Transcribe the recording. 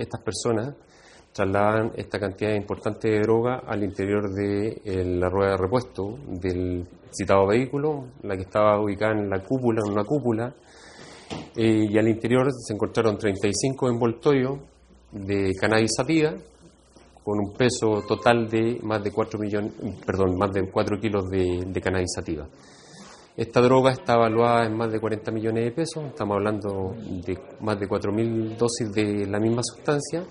estas personas trasladan esta cantidad importante de droga al interior de eh, la rueda de repuesto del citado vehículo, la que estaba ubicada en la cúpula, en una cúpula, eh, y al interior se encontraron 35 envoltorios de cannabis sativa con un peso total de más de 4 millones, perdón, más de 4 kilos de, de cannabis sativa. Esta droga está evaluada en más de 40 millones de pesos, estamos hablando de más de 4.000 dosis de la misma sustancia